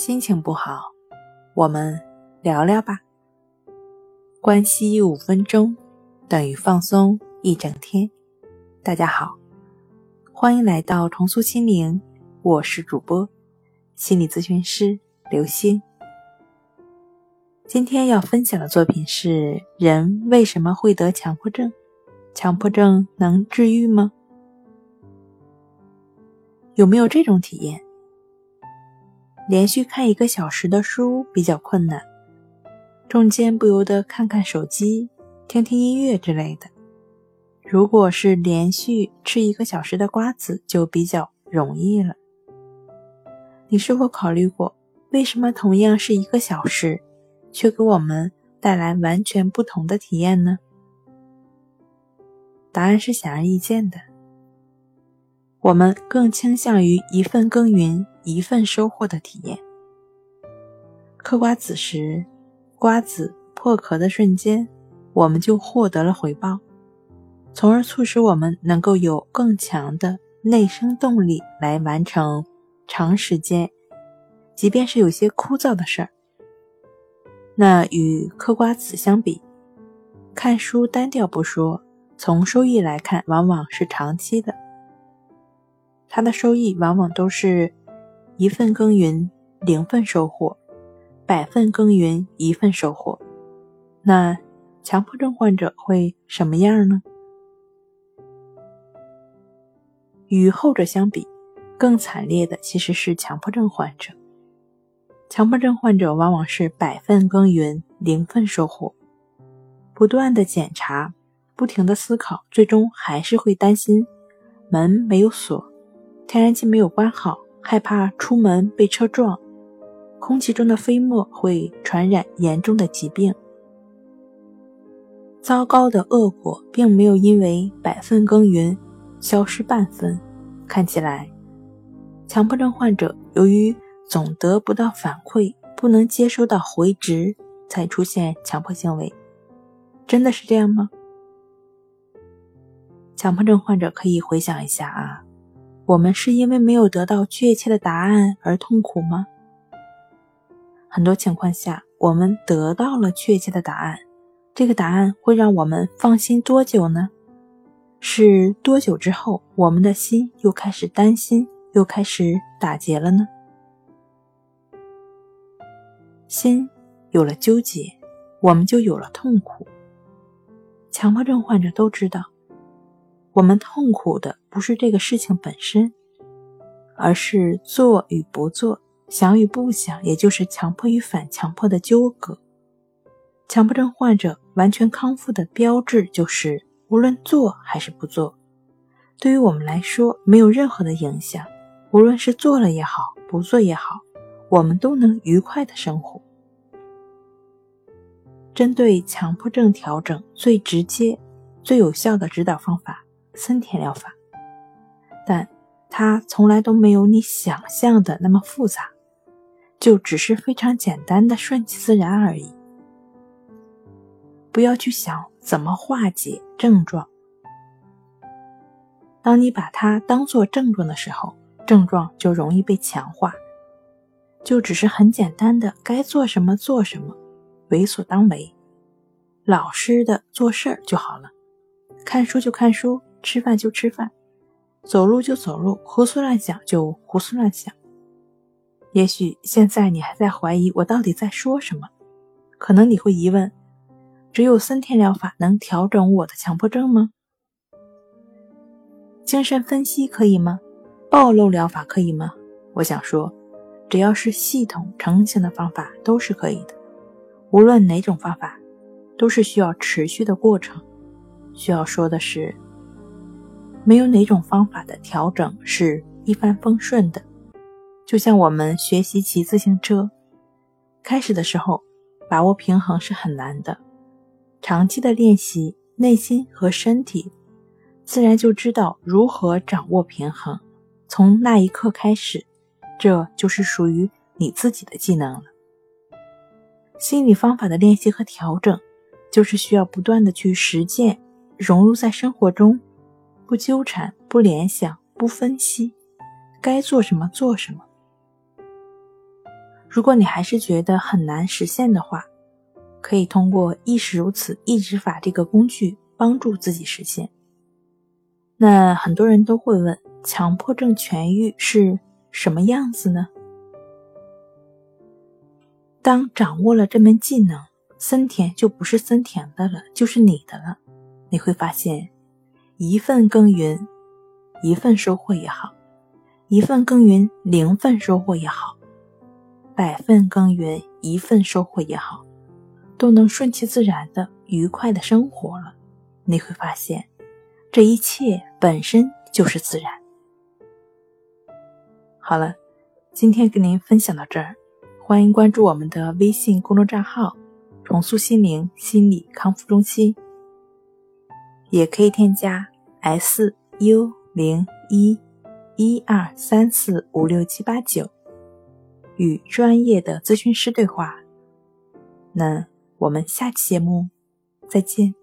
心情不好，我们聊聊吧。关系五分钟等于放松一整天。大家好，欢迎来到重塑心灵，我是主播心理咨询师刘星。今天要分享的作品是：人为什么会得强迫症？强迫症能治愈吗？有没有这种体验？连续看一个小时的书比较困难，中间不由得看看手机、听听音乐之类的。如果是连续吃一个小时的瓜子，就比较容易了。你是否考虑过，为什么同样是一个小时，却给我们带来完全不同的体验呢？答案是显而易见的，我们更倾向于一份耕耘。一份收获的体验。嗑瓜子时，瓜子破壳的瞬间，我们就获得了回报，从而促使我们能够有更强的内生动力来完成长时间，即便是有些枯燥的事儿。那与嗑瓜子相比，看书单调不说，从收益来看，往往是长期的，它的收益往往都是。一份耕耘，零份收获；百份耕耘，一份收获。那强迫症患者会什么样呢？与后者相比，更惨烈的其实是强迫症患者。强迫症患者往往是百份耕耘，零份收获，不断的检查，不停的思考，最终还是会担心门没有锁，天然气没有关好。害怕出门被车撞，空气中的飞沫会传染严重的疾病。糟糕的恶果并没有因为百分耕耘消失半分。看起来，强迫症患者由于总得不到反馈，不能接收到回执，才出现强迫行为。真的是这样吗？强迫症患者可以回想一下啊。我们是因为没有得到确切的答案而痛苦吗？很多情况下，我们得到了确切的答案，这个答案会让我们放心多久呢？是多久之后，我们的心又开始担心，又开始打结了呢？心有了纠结，我们就有了痛苦。强迫症患者都知道。我们痛苦的不是这个事情本身，而是做与不做、想与不想，也就是强迫与反强迫的纠葛。强迫症患者完全康复的标志就是，无论做还是不做，对于我们来说没有任何的影响。无论是做了也好，不做也好，我们都能愉快的生活。针对强迫症调整最直接、最有效的指导方法。森田疗法，但它从来都没有你想象的那么复杂，就只是非常简单的顺其自然而已。不要去想怎么化解症状，当你把它当做症状的时候，症状就容易被强化。就只是很简单的该做什么做什么，为所当为，老实的做事儿就好了，看书就看书。吃饭就吃饭，走路就走路，胡思乱想就胡思乱想。也许现在你还在怀疑我到底在说什么，可能你会疑问：只有森田疗法能调整我的强迫症吗？精神分析可以吗？暴露疗法可以吗？我想说，只要是系统成型的方法都是可以的。无论哪种方法，都是需要持续的过程。需要说的是。没有哪种方法的调整是一帆风顺的，就像我们学习骑自行车，开始的时候把握平衡是很难的，长期的练习，内心和身体自然就知道如何掌握平衡。从那一刻开始，这就是属于你自己的技能了。心理方法的练习和调整，就是需要不断的去实践，融入在生活中。不纠缠，不联想，不分析，该做什么做什么。如果你还是觉得很难实现的话，可以通过“意识如此”抑制法这个工具帮助自己实现。那很多人都会问：强迫症痊愈是什么样子呢？当掌握了这门技能，森田就不是森田的了，就是你的了。你会发现，一份耕耘，一份收获也好；一份耕耘，零份收获也好。百份耕耘一份收获也好，都能顺其自然的愉快的生活了。你会发现，这一切本身就是自然。好了，今天跟您分享到这儿，欢迎关注我们的微信公众账号“重塑心灵心理康复中心”，也可以添加 “s u 零一一二三四五六七八九”。与专业的咨询师对话，那我们下期节目再见。